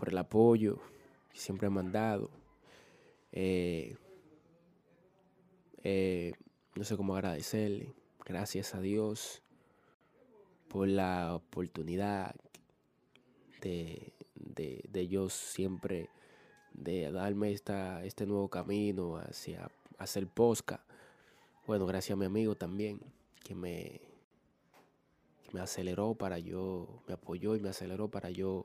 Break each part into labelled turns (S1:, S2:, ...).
S1: Por el apoyo que siempre han mandado. Eh, eh, no sé cómo agradecerle. Gracias a Dios por la oportunidad de, de, de yo siempre de darme esta, este nuevo camino hacia hacer posca. Bueno, gracias a mi amigo también, que me, que me aceleró para yo, me apoyó y me aceleró para yo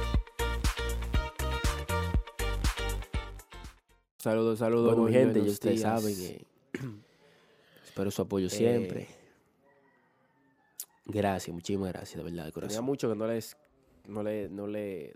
S1: Saludos, saludos, bueno, gente. Y ustedes saben espero su apoyo siempre. Gracias, muchísimas gracias, de verdad, de corazón. Tenía mucho que no les, no le, no le